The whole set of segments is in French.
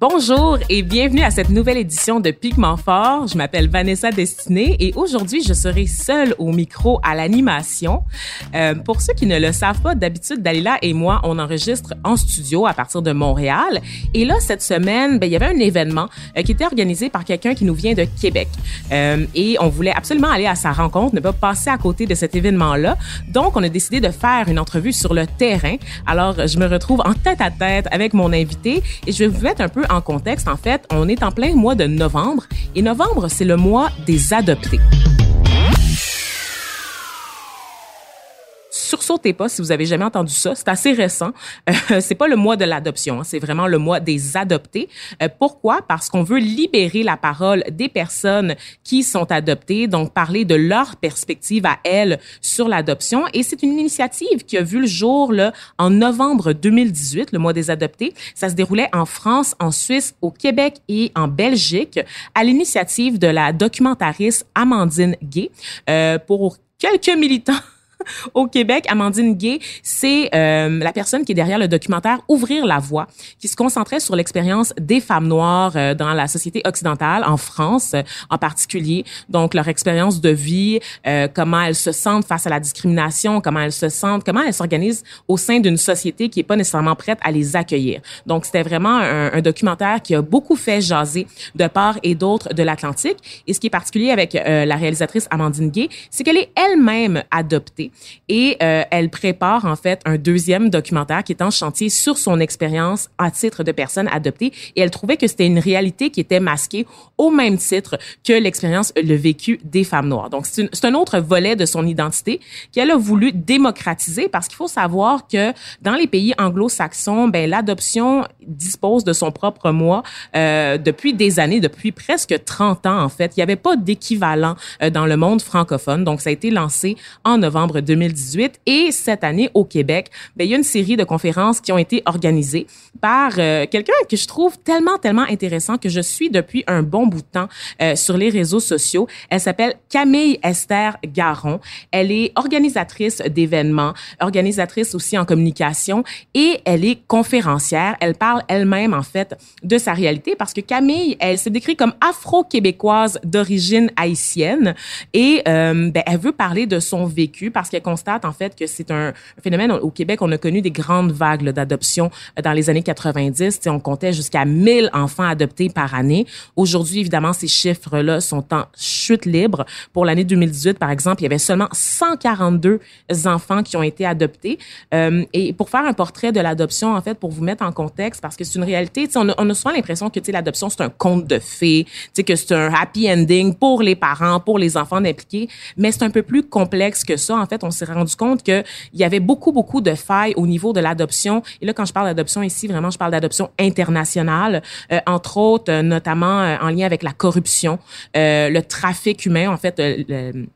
Bonjour et bienvenue à cette nouvelle édition de Pigment Fort. Je m'appelle Vanessa Destinée et aujourd'hui je serai seule au micro à l'animation. Euh, pour ceux qui ne le savent pas, d'habitude Dalila et moi on enregistre en studio à partir de Montréal. Et là cette semaine, ben, il y avait un événement euh, qui était organisé par quelqu'un qui nous vient de Québec euh, et on voulait absolument aller à sa rencontre, ne pas passer à côté de cet événement-là. Donc on a décidé de faire une entrevue sur le terrain. Alors je me retrouve en tête à tête avec mon invité et je vais vous mettre un peu en contexte, en fait, on est en plein mois de novembre et novembre, c'est le mois des adoptés. Sursautez pas si vous avez jamais entendu ça. C'est assez récent. Euh, c'est pas le mois de l'adoption, hein. c'est vraiment le mois des adoptés. Euh, pourquoi? Parce qu'on veut libérer la parole des personnes qui sont adoptées, donc parler de leur perspective à elles sur l'adoption. Et c'est une initiative qui a vu le jour là en novembre 2018, le mois des adoptés. Ça se déroulait en France, en Suisse, au Québec et en Belgique, à l'initiative de la documentariste Amandine Gay euh, pour quelques militants au Québec, Amandine Gay, c'est euh, la personne qui est derrière le documentaire Ouvrir la voie, qui se concentrait sur l'expérience des femmes noires euh, dans la société occidentale, en France euh, en particulier. Donc, leur expérience de vie, euh, comment elles se sentent face à la discrimination, comment elles se sentent, comment elles s'organisent au sein d'une société qui est pas nécessairement prête à les accueillir. Donc, c'était vraiment un, un, documentaire qui a beaucoup fait jaser de part et d'autre de l'Atlantique. Et ce qui est particulier avec la réalisatrice Amandine Gay, c'est qu'elle est elle-même adoptée et euh, elle prépare en fait un deuxième documentaire qui est en chantier sur son expérience à titre de personne adoptée et elle trouvait que c'était une réalité qui était masquée au même titre que l'expérience le vécu des femmes noires. Donc c'est un autre volet de son identité qu'elle a voulu démocratiser parce qu'il faut savoir que dans les pays anglo-saxons, ben l'adoption dispose de son propre mois euh, depuis des années, depuis presque 30 ans en fait. Il n'y avait pas d'équivalent euh, dans le monde francophone. Donc ça a été lancé en novembre 2018. Et cette année, au Québec, ben, il y a une série de conférences qui ont été organisées par euh, quelqu'un que je trouve tellement, tellement intéressant que je suis depuis un bon bout de temps euh, sur les réseaux sociaux. Elle s'appelle Camille Esther Garon. Elle est organisatrice d'événements, organisatrice aussi en communication et elle est conférencière. Elle parle elle-même, en fait, de sa réalité parce que Camille, elle se décrit comme afro-québécoise d'origine haïtienne et euh, ben, elle veut parler de son vécu parce qu'elle constate en fait que c'est un, phénomène au Québec. On a connu des grandes vagues d'adoption euh, dans les années 90. on comptait jusqu'à 1000 enfants adoptés par année. Aujourd'hui, évidemment, ces chiffres-là sont en chute libre. Pour l'année 2018, par exemple, il y avait seulement 142 enfants qui ont été adoptés. Euh, et pour faire un portrait de l'adoption, en fait, pour vous mettre en contexte, parce que c'est une réalité, on a, on a souvent l'impression que l'adoption, c'est un conte de fées, que c'est un happy ending pour les parents, pour les enfants impliqués, mais c'est un peu plus complexe que ça. En fait, on s'est rendu compte qu'il y avait beaucoup, beaucoup de failles au niveau de l'adoption. Et là, quand je parle d'adoption ici, vraiment, je parle d'adoption internationale, euh, entre autres, euh, notamment euh, en lien avec la corruption, le trafic humain, en fait, le,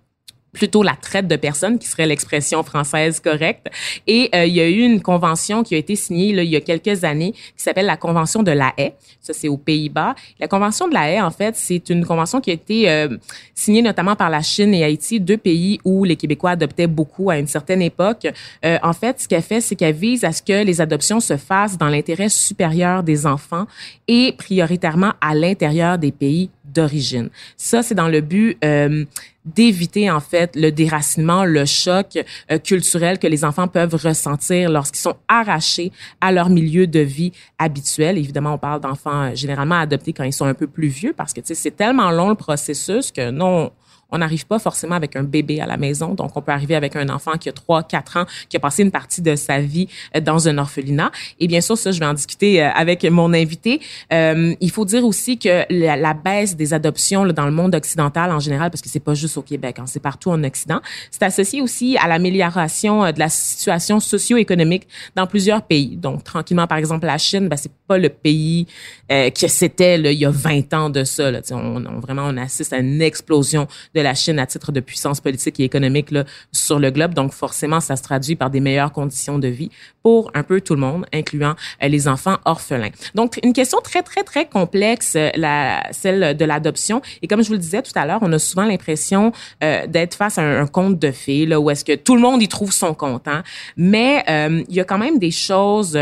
plutôt la traite de personnes, qui serait l'expression française correcte. Et euh, il y a eu une convention qui a été signée là, il y a quelques années, qui s'appelle la Convention de la haie. Ça, c'est aux Pays-Bas. La Convention de la haie, en fait, c'est une convention qui a été euh, signée notamment par la Chine et Haïti, deux pays où les Québécois adoptaient beaucoup à une certaine époque. Euh, en fait, ce qu'elle fait, c'est qu'elle vise à ce que les adoptions se fassent dans l'intérêt supérieur des enfants et prioritairement à l'intérieur des pays d'origine. Ça, c'est dans le but euh, d'éviter en fait le déracinement, le choc euh, culturel que les enfants peuvent ressentir lorsqu'ils sont arrachés à leur milieu de vie habituel. Évidemment, on parle d'enfants euh, généralement adoptés quand ils sont un peu plus vieux parce que c'est tellement long le processus que non, on n'arrive pas forcément avec un bébé à la maison. Donc, on peut arriver avec un enfant qui a 3, 4 ans, qui a passé une partie de sa vie euh, dans un orphelinat. Et bien sûr, ça, je vais en discuter euh, avec mon invité. Euh, il faut dire aussi que la, baisse des adoptions là, dans le monde occidental en général, parce que c'est pas juste au Québec, hein, c'est partout en Occident, c'est associé aussi à l'amélioration de la situation socio-économique dans plusieurs pays. Donc, tranquillement, par exemple, la Chine, ben, c'est le pays euh, que c'était il y a 20 ans de ça. Là. On, on, vraiment, on assiste à une explosion de la Chine à titre de puissance politique et économique là, sur le globe. Donc, forcément, ça se traduit par des meilleures conditions de vie pour un peu tout le monde, incluant euh, les enfants orphelins. Donc, une question très, très, très complexe, euh, la, celle de l'adoption. Et comme je vous le disais tout à l'heure, on a souvent l'impression euh, d'être face à un, un, conte de fées, là, où est-ce que tout le monde y trouve son compte. Hein? Mais euh, il y a quand même des choses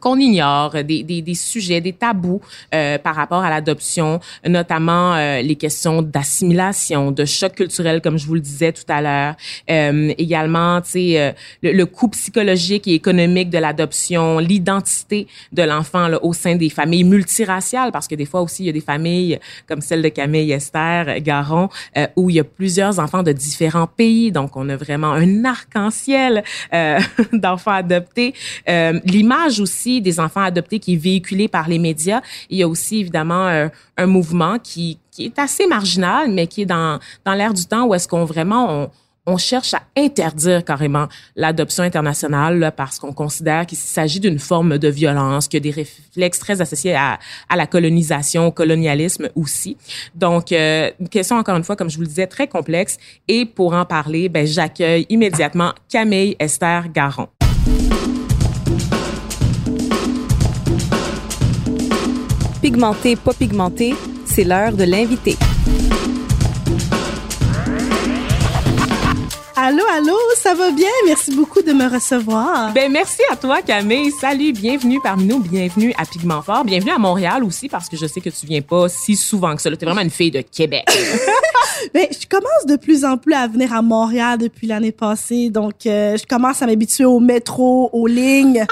qu'on ignore, des, des, des, sujets, des tabous euh, par rapport à l'adoption, notamment euh, les questions d'assimilation, de choc culturel, comme je vous le disais tout à l'heure. Euh, également, tu sais, euh, le, le, coût psychologique et économique de l'adoption, l'identité de l'enfant au sein des familles multiraciales, parce que des fois aussi, il y a des familles comme celle de Camille Esther Garon, euh, où il y a plusieurs enfants de différents pays. Donc, on a vraiment un arc-en-ciel d'enfants adoptés. L'image aussi des enfants adoptés qui est véhiculé par les médias. Il y a aussi évidemment euh, un mouvement qui, qui est assez marginal, mais qui est dans, dans l'air du temps où est-ce qu'on vraiment on, on cherche à interdire carrément l'adoption internationale là, parce qu'on considère qu'il s'agit d'une forme de violence, qu'il y a des réflexes très associés à, à la colonisation, au colonialisme aussi. Donc, euh, une question encore une fois, comme je vous le disais, très complexe. Et pour en parler, ben, j'accueille immédiatement Camille Esther Garon. Pigmenté, pas pigmenté, c'est l'heure de l'invité. Allô, allô, ça va bien? Merci beaucoup de me recevoir. Ben merci à toi, Camille. Salut, bienvenue parmi nous, bienvenue à Pigment Fort, bienvenue à Montréal aussi parce que je sais que tu viens pas si souvent que ça. T'es vraiment une fille de Québec. ben, je commence de plus en plus à venir à Montréal depuis l'année passée, donc euh, je commence à m'habituer au métro, aux lignes.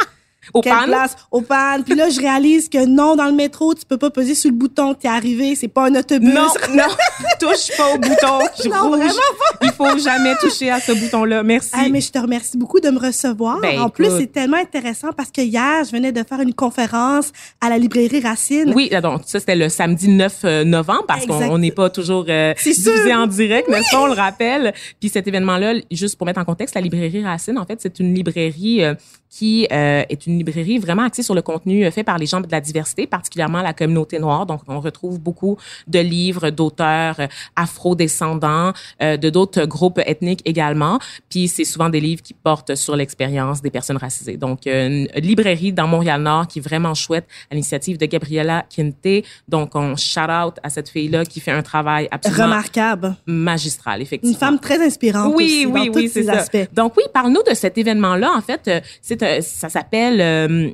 Au pan? place? Au pan. Puis là, je réalise que non, dans le métro, tu peux pas peser sur le bouton. T'es arrivé, c'est pas un autobus. Non, non, touche pas au bouton. non, rouge. vraiment pas. Il faut jamais toucher à ce bouton-là. Merci. Ah, mais je te remercie beaucoup de me recevoir. Ben, en plus, c'est tellement intéressant parce que hier, je venais de faire une conférence à la librairie Racine. Oui, donc ça c'était le samedi 9 novembre parce qu'on n'est pas toujours euh, diffusé en direct, mais ça on le rappelle. Puis cet événement-là, juste pour mettre en contexte, la librairie Racine, en fait, c'est une librairie euh, qui euh, est une librairie vraiment axée sur le contenu euh, fait par les gens de la diversité, particulièrement la communauté noire. Donc, on retrouve beaucoup de livres d'auteurs euh, afro-descendants, euh, de d'autres groupes ethniques également. Puis, c'est souvent des livres qui portent sur l'expérience des personnes racisées. Donc, euh, une librairie dans Montréal-Nord qui est vraiment chouette à l'initiative de Gabriella Quinte. Donc, on shout-out à cette fille-là qui fait un travail absolument Remarquable. magistral, effectivement. Une femme très inspirante Oui, aussi, oui, dans oui, tous ses ça. aspects. Donc oui, parle-nous de cet événement-là. En fait, c'est ça s'appelle euh,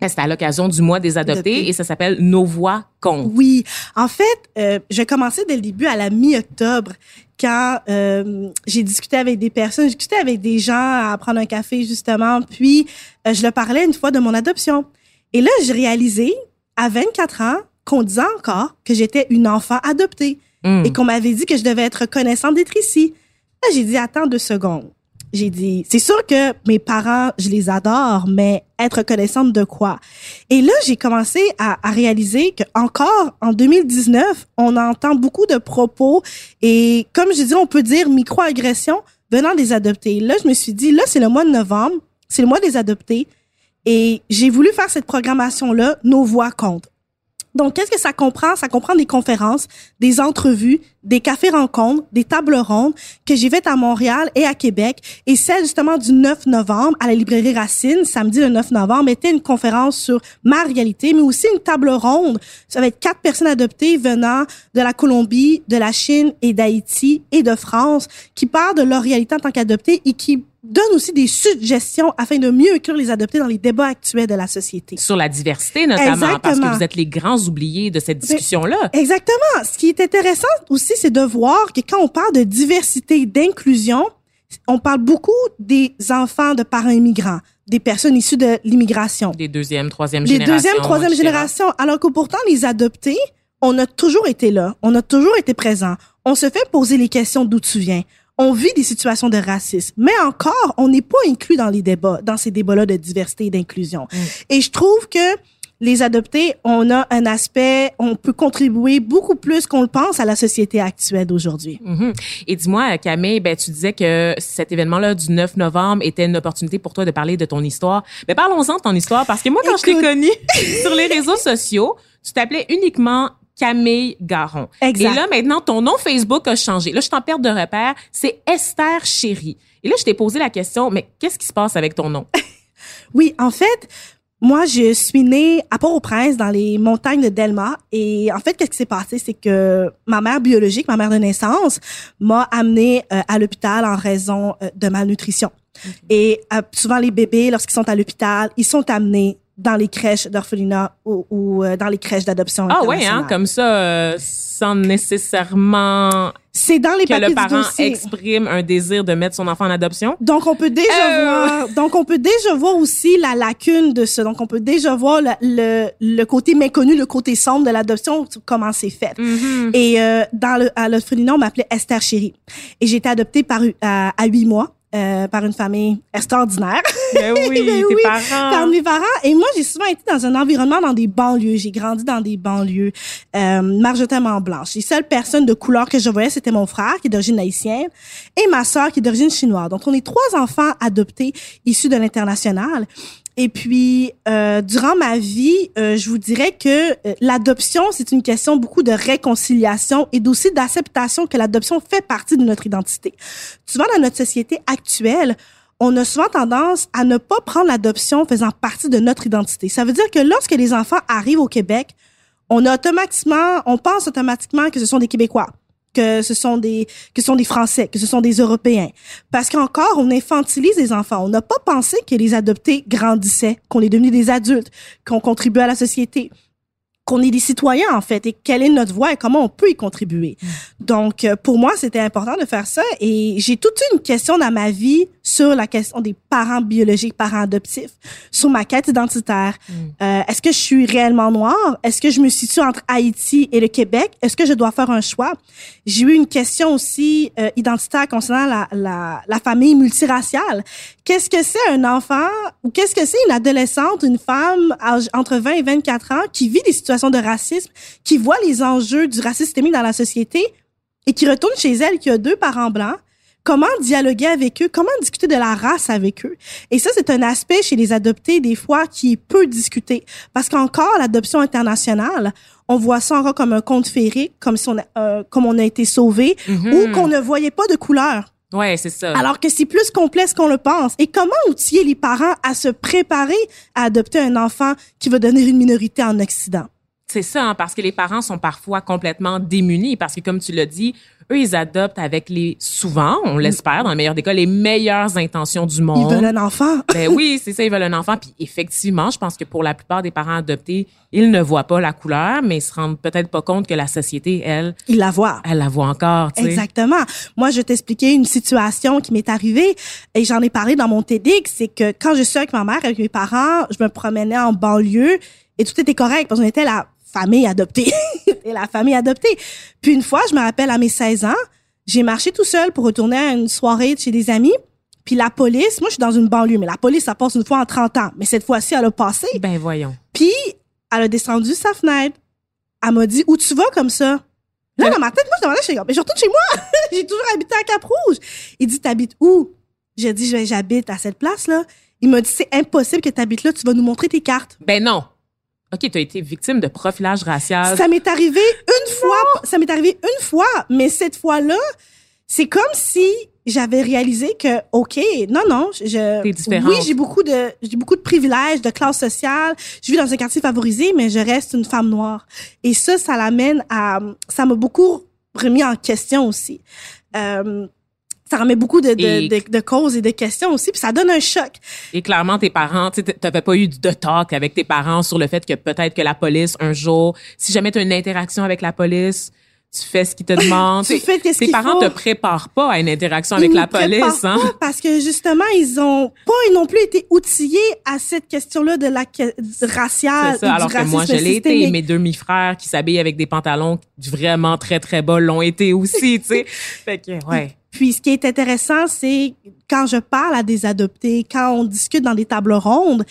c'est à l'occasion du mois des adoptés et ça s'appelle Nos voix comptent. Oui. En fait, euh, j'ai commencé dès le début à la mi-octobre quand euh, j'ai discuté avec des personnes, j'ai discuté avec des gens à prendre un café justement, puis euh, je leur parlais une fois de mon adoption. Et là, j'ai réalisé à 24 ans qu'on disait encore que j'étais une enfant adoptée Mm. et qu'on m'avait dit que je devais être reconnaissante d'être ici. Là, j'ai dit attends deux secondes. J'ai dit c'est sûr que mes parents, je les adore, mais être reconnaissante de quoi? Et là, j'ai commencé à, réaliser que encore en 2019, on entend beaucoup de propos et comme je dis, on peut dire microagressions venant des adoptés. Là, je me suis dit là, c'est le mois de novembre, c'est le mois des adoptés et j'ai voulu faire cette programmation là, nos voix comptent. Donc, qu'est-ce que ça comprend? Ça comprend des conférences, des entrevues, des cafés-rencontres, des tables rondes que j'ai faites à Montréal et à Québec. Et celle, justement, du 9 novembre à la librairie Racine, samedi le 9 novembre, était une conférence sur ma réalité, mais aussi une table ronde. Ça va être quatre personnes adoptées venant de la Colombie, de la Chine et d'Haïti et de France qui parlent de leur réalité en tant qu'adoptés et qui donnent aussi des suggestions afin de mieux inclure les adoptés dans les débats actuels de la société. Sur la diversité notamment, parce que vous êtes les grands oubliés de cette discussion-là. Exactement. Ce qui est intéressant aussi, c'est de voir que quand on parle de diversité, d'inclusion, on parle beaucoup des enfants de parents immigrants, des personnes issues de l'immigration, Des deuxième, troisième des générations. deuxième, troisième etc. génération, alors que pourtant les adoptés, on a toujours été là, on a toujours été présent. On se fait poser les questions d'où tu viens. On vit des situations de racisme, mais encore, on n'est pas inclus dans les débats, dans ces débats-là de diversité et d'inclusion. Mm. Et je trouve que les adoptés, on a un aspect, on peut contribuer beaucoup plus qu'on le pense à la société actuelle d'aujourd'hui. Mhm. Et dis-moi, Camille, ben, tu disais que cet événement-là du 9 novembre était une opportunité pour toi de parler de ton histoire. Mais parlons-en de ton histoire, parce que moi, quand je t'ai connue sur les réseaux sociaux, tu t'appelais uniquement Camille Garon. Exact. Et là, maintenant, ton nom Facebook a changé. Là, je t'en perds de repère. C'est Esther Chéri. Et là, je t'ai posé la question, mais qu'est-ce qui se passe avec ton nom? Oui, en fait, moi, je suis née à Port-au-Prince, dans les montagnes de Delma. Et en fait, qu'est-ce qui s'est passé? C'est que ma mère biologique, ma mère de naissance, m'a amenée euh, à l'hôpital en raison euh, de malnutrition. Et euh, souvent, les bébés, lorsqu'ils sont à l'hôpital, ils sont amenés dans les crèches d'orphelinat ou, ou, euh, dans les crèches d'adoption Ah ouais, hein, comme ça, euh, sans nécessairement C'est dans les que le parent dossier. exprime un désir de mettre son enfant en adoption? Donc on peut déjà Euh. voir donc on peut déjà voir aussi la lacune de ça. Donc on peut déjà voir le, le, le côté méconnu, le côté sombre de l'adoption, comment c'est fait. Mhm. Et euh, dans le à l'orphelinat, on m'appelait Esther Chéri. Et j'ai été adoptée par à, à huit mois euh, par une famille extraordinaire. Ben oui, Ben tes oui, parents. par mes parents. Et moi, j'ai souvent été dans un environnement dans des banlieues. J'ai grandi dans des banlieues euh, majoritairement blanches. Les seules personnes de couleur que je voyais, c'était mon frère, qui est d'origine haïtienne, et ma sœur, qui est d'origine chinoise. Donc, on est trois enfants adoptés issus de l'international. Et puis, euh, durant ma vie, euh, je vous dirais que euh, l'adoption, c'est une question beaucoup de réconciliation et d'aussi d'acceptation que l'adoption fait partie de notre identité. Souvent, dans notre société actuelle, on a souvent tendance à ne pas prendre l'adoption faisant partie de notre identité. Ça veut dire que lorsque les enfants arrivent au Québec, on a automatiquement, on pense automatiquement que ce sont des Québécois, que ce sont des, que ce sont des Français, que ce sont des Européens. Parce qu'encore, on infantilise les enfants. On n'a pas pensé que les adoptés grandissaient, qu'on est devenus des adultes, qu'on contribue à la société qu'on est des citoyens en fait et quelle est notre voix et comment on peut y contribuer. Donc euh, pour moi c'était important de faire ça et j'ai toute une question dans ma vie sur la question des parents biologiques, parents adoptifs, sur ma quête identitaire. Euh, Est-ce que je suis réellement noire? Est-ce que je me situe entre Haïti et le Québec? Est-ce que je dois faire un choix? J'ai eu une question aussi euh, identitaire concernant la, la, la famille multiraciale. Qu'est-ce que c'est un enfant ou qu'est-ce que c'est une adolescente, une femme âge- entre 20 et 24 ans qui vit des situations de racisme, qui voit les enjeux du racisme systémique dans la société et qui retourne chez elle, qui a deux parents blancs? Comment dialoguer avec eux? Comment discuter de la race avec eux? Et ça, c'est un aspect chez les adoptés, des fois, qui est peu discuté. Parce qu'encore, l'adoption internationale, on voit ça encore comme un conte féerique, comme si on a, euh, comme on a été sauvé, Mhm. ou qu'on ne voyait pas de couleur. Ouais, c'est ça. Alors que c'est plus complexe qu'on le pense. Et comment outiller les parents à se préparer à adopter un enfant qui va devenir une minorité en Occident? C'est ça, hein, parce que les parents sont parfois complètement démunis, parce que comme tu l'as dit, eux, ils adoptent avec les, souvent, on l'espère, dans le meilleur des cas, les meilleures intentions du Ils monde. veulent un enfant. Ben oui, c'est ça, ils veulent un enfant. Puis effectivement, je pense que pour la plupart des parents adoptés, ils ne voient pas la couleur, mais ils se rendent peut-être pas compte que la société, elle, Ils la voient. elle la voit encore, tu sais. Exactement. Moi, je vais t'expliquer une situation qui m'est arrivée et j'en ai parlé dans mon TEDx. C'est que quand je suis avec ma mère, avec mes parents, je me promenais en banlieue et tout était correct parce qu'on était la famille adoptée. et la famille adoptée. Puis une fois, je me rappelle à mes 16 ans, j'ai marché tout seul pour retourner à une soirée chez des amis. Puis la police, moi je suis dans une banlieue, mais la police, ça passe une fois en 30 ans. Mais cette fois-ci, elle a passé. Ben voyons. Puis, elle a descendu sa fenêtre. Elle m'a dit, où tu vas comme ça? Là, dans ma tête, moi, je demandais, comme, mais je retourne chez moi. J'ai toujours habité à Cap-Rouge. Il dit, t'habites où? J'ai dit, j'habite à cette place-là. Il m'a dit, c'est impossible que t'habites là, tu vas nous montrer tes cartes. Ben non. OK, tu as été victime de profilage racial. Ça m'est arrivé une fois, ça m'est arrivé une fois, mais cette fois-là, c'est comme si j'avais réalisé que, OK, non, non, je, oui, j'ai beaucoup de, j'ai beaucoup de privilèges, de classe sociale. Je vis dans un quartier favorisé, mais je reste une femme noire. Et ça, ça l'amène à, ça m'a beaucoup remis en question aussi. Euh, ça remet beaucoup de, Et- de, de, de causes et de questions aussi, puis ça donne un choc. Et clairement, tes parents, tu n'avais pas eu de talk avec tes parents sur le fait que peut-être que la police, un jour, si jamais tu as une interaction avec la police, tu fais ce qu'ils te demandent. Tu fais Tes parents faut. te préparent pas à une interaction avec Ils la police, hein? pas parce que justement, ils ont pas non plus été outillés à cette question-là de la raciale C'est ça, alors que moi, je l'ai été. Mes demi-frères qui s'habillent avec des pantalons vraiment très, très bas l'ont été aussi, tu sais. Fait que, ouais. Puis ce qui est intéressant, c'est quand je parle à des adoptés, quand on discute dans des tables rondes,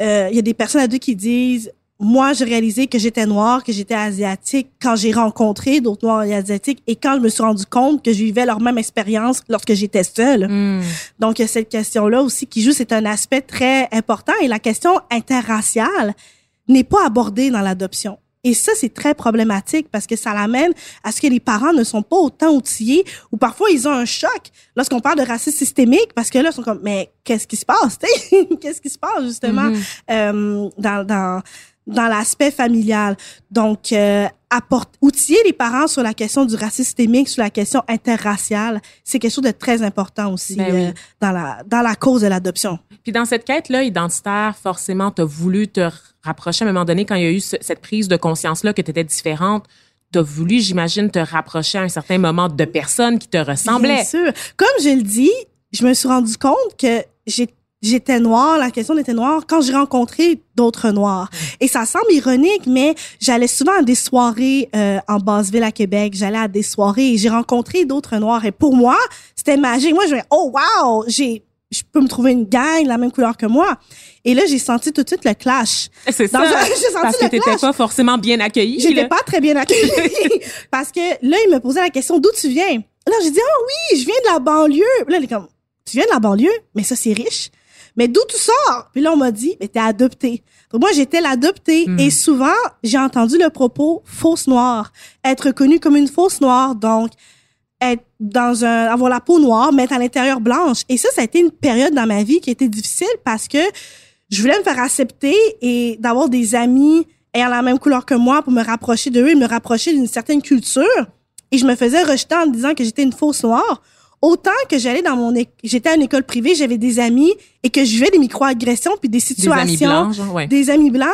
euh, il y a des personnes adultes qui disent moi, j'ai réalisé que j'étais noire, que j'étais asiatique quand j'ai rencontré d'autres noirs et asiatiques et quand je me suis rendu compte que je vivais leur même expérience lorsque j'étais seule. Hmm. Donc, il y a cette question-là aussi qui joue, c'est un aspect très important. Et la question interraciale n'est pas abordée dans l'adoption. Et ça, c'est très problématique parce que ça l'amène à ce que les parents ne sont pas autant outillés ou parfois ils ont un choc lorsqu'on parle de racisme systémique parce que là, ils sont comme, mais qu'est-ce qui se passe? qu'est-ce qui se passe justement? Mhm. euh, dans, dans, dans l'aspect familial? Donc, euh, apporte, outiller les parents sur la question du racisme systémique, sur la question interraciale, c'est quelque chose de très important aussi Ben oui. euh, dans, la, dans la cause de l'adoption. Puis dans cette quête-là identitaire, forcément, tu as voulu te rapprocher à un moment donné quand il y a eu ce- cette prise de conscience-là que tu étais différente. Tu as voulu, j'imagine, te rapprocher à un certain moment de personnes qui te ressemblaient. Bien sûr. Comme je le dis, je me suis rendu compte que j'ai- j'étais noire, la question d'être noire, quand j'ai rencontré d'autres noirs. Et ça semble ironique, mais j'allais souvent à des soirées euh, en Basse-Ville à Québec. J'allais à des soirées et j'ai rencontré d'autres noirs. Et pour moi, c'était magique. Moi, je me oh wow, j'ai je peux me trouver une gang de la même couleur que moi. Et là, j'ai senti tout de suite le clash. C'est Dans ça. un- senti parce que t'étais pas forcément bien accueillie. J'étais là. pas très bien accueillie parce que là, il me posait la question d'où tu viens? Là, j'ai dit ah oui, je viens de la banlieue. Là, il est comme tu viens de la banlieue, mais ça c'est riche. Mais d'où tu sors? Puis là, on m'a dit mais t'es adoptée. Donc moi, j'étais l'adoptée Hmm. et souvent j'ai entendu le propos fausse noire, être reconnue comme une fausse noire, donc être dans un avoir la peau noire, mais être à l'intérieur blanche. Et ça, ça a été une période dans ma vie qui était difficile parce que je voulais me faire accepter et d'avoir des amis ayant la même couleur que moi pour me rapprocher d'eux et me rapprocher d'une certaine culture. Et je me faisais rejeter en me disant que j'étais une fausse noire. Autant que j'allais dans mon, é- j'étais à une école privée, j'avais des amis et que je vivais des micro-agressions puis des Des situations, amis blancs, genre, ouais. des amis blancs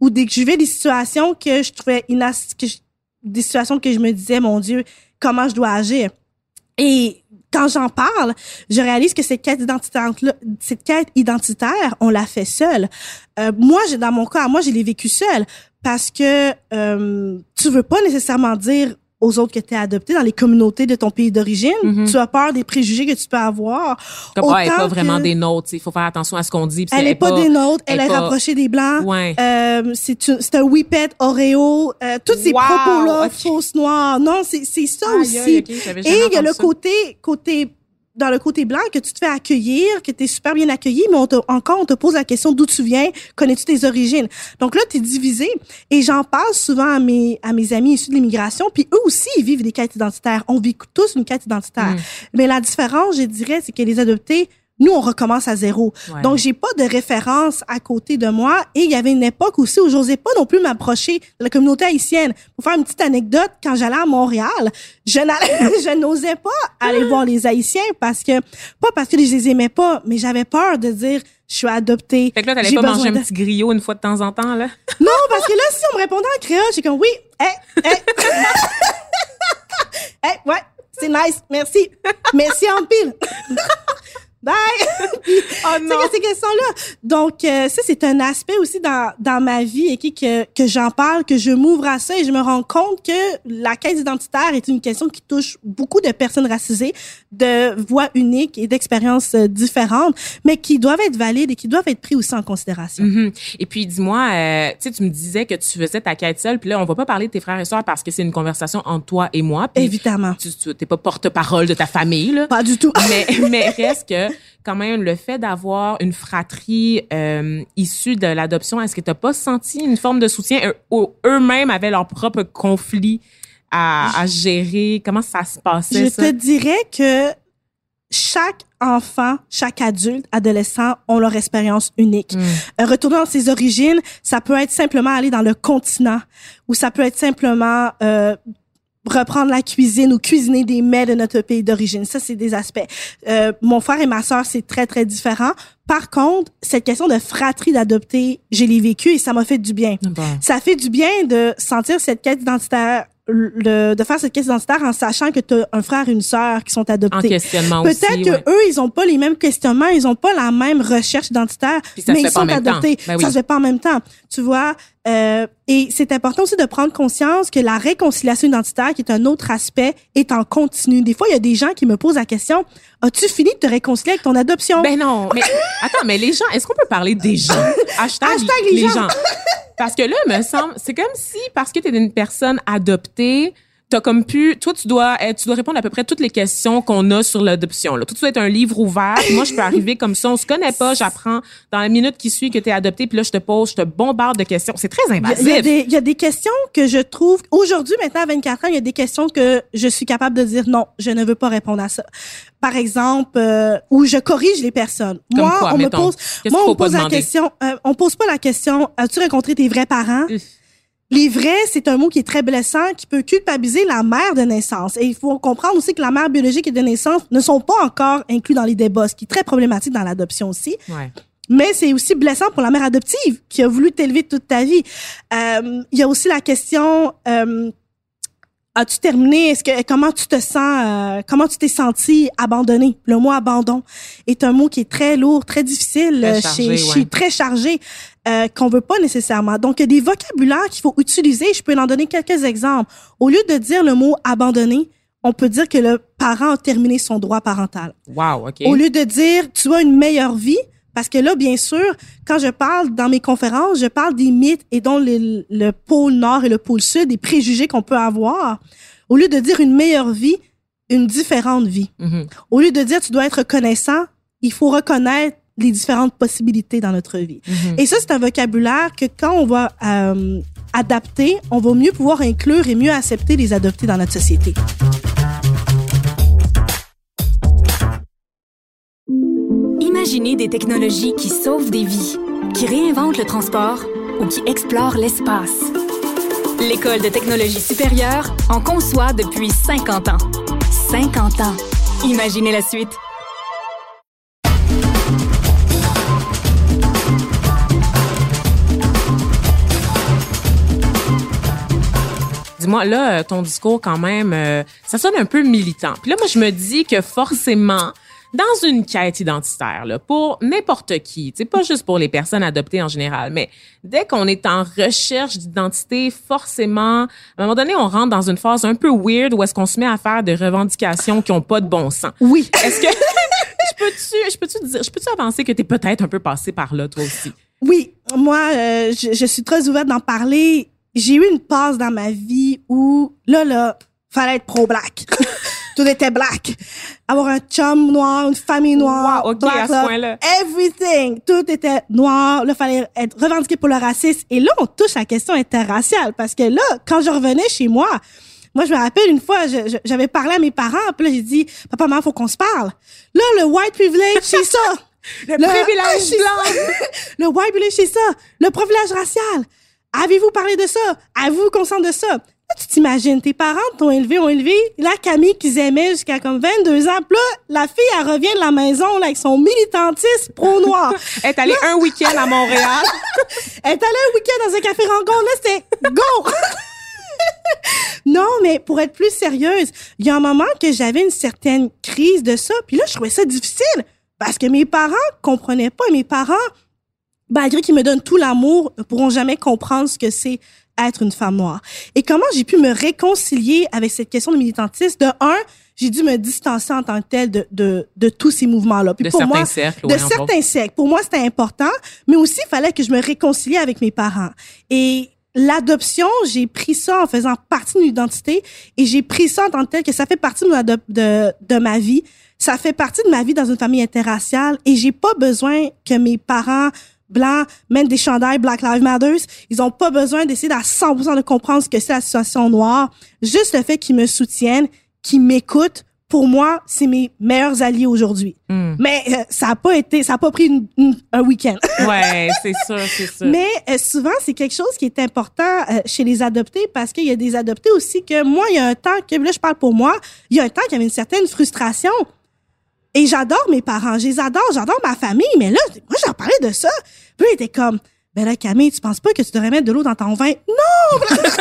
ou des, que je vivais des situations que je trouvais inas, que je- des situations que je me disais, mon Dieu, comment je dois agir. Et quand j'en parle, je réalise que cette quête identitaire, cette quête identitaire, on l'a fait seule. Euh, moi, j'ai dans mon cas, moi, je l'ai vécu seule parce que euh, tu veux pas nécessairement dire aux autres que tu adopté dans les communautés de ton pays d'origine. Mhm. Tu as peur des préjugés que tu peux avoir. Comme, ah, elle est autant pas vraiment des nôtres. Il faut faire attention à ce qu'on dit. Elle c'est- est pas, des nôtres, elle elle est pas- rapprochée des blancs. Ouais. Euh, c'est une- c'est un whippet Oreo, euh, tous ces Wow, propos-là, ok. fausses noires. Non, c'est c'est ça aussi. Et il y a le ça. côté, côté, dans le côté blanc, que tu te fais accueillir, que tu es super bien accueilli, mais on te, encore, on te pose la question d'où tu viens, connais-tu tes origines? Donc là, tu es divisé. Et j'en parle souvent à mes, à mes amis issus de l'immigration, puis eux aussi, ils vivent des quêtes identitaires. On vit tous une quête identitaire. Mm. Mais la différence, je dirais, c'est que les adoptés, nous, on recommence à zéro. Ouais. Donc, j'ai pas de référence à côté de moi. Et il y avait une époque aussi où j'osais pas non plus m'approcher de la communauté haïtienne. Pour faire une petite anecdote, quand j'allais à Montréal, je n'osais pas aller voir les Haïtiens parce que, pas parce que je les aimais pas, mais j'avais peur de dire, je suis adoptée. Fait que là, t'allais pas manger un petit griot une fois de temps en temps, là? Non, parce que là, si on me répondait en créole, j'ai comme, oui, eh, eh. eh, ouais, c'est nice, merci. Merci en pile. Bye. Oh que ces questions-là? Donc, euh, ça, c'est un aspect aussi dans, dans ma vie et qui- que, que j'en parle, que je m'ouvre à ça et je me rends compte que la quête identitaire est une question qui touche beaucoup de personnes racisées, de voix uniques et d'expériences euh, différentes, mais qui doivent être valides et qui doivent être pris aussi en considération. Mhm. Et puis, dis-moi, euh, tu sais, tu me disais que tu faisais ta quête seule, puis là, on va pas parler de tes frères et sœurs parce que c'est une conversation entre toi et moi. Puis Évidemment. tu tu- t'es pas porte-parole de ta famille, là. Pas du tout. mais, mais reste que quand même le fait d'avoir une fratrie euh, issue de l'adoption, est-ce que tu n'as pas senti une forme de soutien? Eux- Eux-mêmes avaient leur propre conflit à, à gérer? Comment ça se passait, Je ça? te dirais que chaque enfant, chaque adulte, adolescent ont leur expérience unique. Mm. Euh, retourner dans ses origines, ça peut être simplement aller dans le continent ou ça peut être simplement euh, reprendre la cuisine ou cuisiner des mets de notre pays d'origine. Ça, c'est des aspects. Euh, mon frère et ma sœur, c'est très, très différent. Par contre, cette question de fratrie d'adopter, je l'ai vécu et ça m'a fait du bien. Bon. Ça fait du bien de sentir cette quête identitaire le, de faire cette caisse identitaire en sachant que tu as un frère et une sœur qui sont adoptés. Peut-être que ouais. eux, ils ont pas les mêmes questionnements, ils ont pas la même recherche identitaire, mais ils sont adoptés. Ben oui. Ça se fait pas en même temps. Tu vois, euh, et c'est important aussi de prendre conscience que la réconciliation identitaire, qui est un autre aspect, est en continu. Des fois, il y a des gens qui me posent la question As-tu fini de te réconcilier avec ton adoption? Ben non, mais attends, mais les gens, est-ce qu'on peut parler des gens? Hashtag, Hashtag les gens. Parce que là, me semble, c'est comme si, parce que tu es une personne adoptée, t'as comme pu, toi, tu dois, être- tu dois répondre à peu près toutes les questions qu'on a sur l'adoption. Là. Tout doit être un livre ouvert. Moi, je peux arriver comme ça, on se connaît pas, j'apprends dans la minute qui suit que tu es adopté, puis là, je te pose, je te bombarde de questions. C'est très Il y, a, invasif. des, il y a des questions que je trouve, aujourd'hui, maintenant, à 24 ans, il y a des questions que je suis capable de dire non, je ne veux pas répondre à ça. Par exemple, euh, où je corrige les personnes. Comme moi, quoi, on mettons? me pose, moi, on pose la question, euh, on pose pas la question, as-tu rencontré tes vrais parents? Les vrais, c'est un mot qui est très blessant, qui peut culpabiliser la mère de naissance. Et il faut comprendre aussi que la mère biologique et de naissance ne sont pas encore inclus dans les débats, ce qui est très problématique dans l'adoption aussi. Ouais. Mais c'est aussi blessant pour la mère adoptive qui a voulu t'élever toute ta vie. Euh, Il y a aussi la question euh, as-tu terminé? Est-ce que comment tu te sens euh, Comment tu t'es senti abandonné Le mot abandon est un mot qui est très lourd, très difficile, Très euh, chargé, chez, ouais. chez- très chargé, euh, qu'on veut pas nécessairement. Donc il y a des vocabulaires qu'il faut utiliser. Je peux en donner quelques exemples. Au lieu de dire le mot abandonné, on peut dire que le parent a terminé son droit parental. Wow, OK. Au lieu de dire tu as une meilleure vie, parce que là, bien sûr, quand je parle dans mes conférences, je parle des mythes et dont le, le pôle nord et le pôle sud, des préjugés qu'on peut avoir. Au lieu de dire une meilleure vie, une différente vie. Mhm. Au lieu de dire tu dois être reconnaissant, il faut reconnaître les différentes possibilités dans notre vie. Mhm. Et ça, c'est un vocabulaire que quand on va euh, adapter, on va mieux pouvoir inclure et mieux accepter les adoptés dans notre société. Imaginez des technologies qui sauvent des vies, qui réinventent le transport ou qui explorent l'espace. L'École de technologie supérieure en conçoit depuis 50 ans. 50 ans. Imaginez la suite. Dis-moi, là, euh, ton discours, quand même, euh, ça sonne un peu militant. Puis là, moi, je me dis que forcément, dans une quête identitaire, là, pour n'importe qui, c'est pas juste pour les personnes adoptées en général, mais dès qu'on est en recherche d'identité, forcément, à un moment donné, on rentre dans une phase un peu weird où est-ce qu'on se met à faire des revendications qui ont pas de bon sens. Oui. Est-ce que je peux-tu, je peux-tu dire, je peux-tu avancer que t'es peut-être un peu passé par là, toi aussi? Oui, moi, euh, je, je suis très ouverte d'en parler. J'ai eu une passe dans ma vie où, là, là, fallait être pro-black. Tout était black. Avoir un chum noir, une famille noire, Wow, ok, black à ce point-là. everything. Tout était noir. Là, fallait être revendiqué pour le racisme. Et là, on touche à la question interraciale parce que là, quand je revenais chez moi, moi, je me rappelle une fois, j'avais parlé à mes parents, puis là, j'ai dit, papa, maman, faut qu'on se parle. Là, le white privilege, c'est ça. Le, Le- privilège c'est blanc! Le white privilege, c'est ça. Le privilège racial. Avez-vous parlé de ça? Avez-vous conscience de ça? Là, tu t'imagines, tes parents t'ont élevé, ont élevé la Camille qu'ils aimaient jusqu'à comme 22 ans. Puis là, la fille, elle revient de la maison là, avec son militantisme pro-noir. Elle est allée un week-end à Montréal. Elle est allée un week-end dans un café rencontre. Là, c'était go! non, mais pour être plus sérieuse, il y a un moment que j'avais une certaine crise de ça. Puis là, je trouvais ça difficile parce que mes parents comprenaient pas. Mes parents, malgré qu'ils me donnent tout l'amour, ne pourront jamais comprendre ce que c'est être une femme noire. Et comment j'ai pu me réconcilier avec cette question de militantisme? De un, j'ai dû me distancer en tant que telle de, de, de tous ces mouvements-là. Puis De pour certains moi, cercles, de ouais, certains cercles. Pour moi, c'était important, mais aussi, il fallait que je me réconcilie avec mes parents. Et l'adoption, j'ai pris ça en faisant partie de mon identité et j'ai pris ça en tant que tel que ça fait partie de, de, de ma vie. Ça fait partie de ma vie dans une famille interraciale et j'ai pas besoin que mes parents blancs mènent des chandails Black Lives Matter. Ils ont pas besoin d'essayer à 100% de comprendre ce que c'est la situation noire. Juste le fait qu'ils me soutiennent, qu'ils m'écoutent, pour moi, c'est mes meilleurs alliés aujourd'hui. Hmm. Mais euh, ça a pas été, ça a pas pris une- une- un week-end. Ouais, c'est sûr, c'est sûr. Mais euh, souvent, c'est quelque chose qui est important euh, chez les adoptés parce qu'il y a des adoptés aussi que moi, il y a un temps que, là, je parle pour moi, il y a un temps qu'il y avait une certaine frustration. Et j'adore mes parents, je les adore, j'adore ma famille, mais là, moi, j'en parlais de ça. Puis il était comme, ben là, Camille, tu penses pas que tu devrais mettre de l'eau dans ton vin? Non!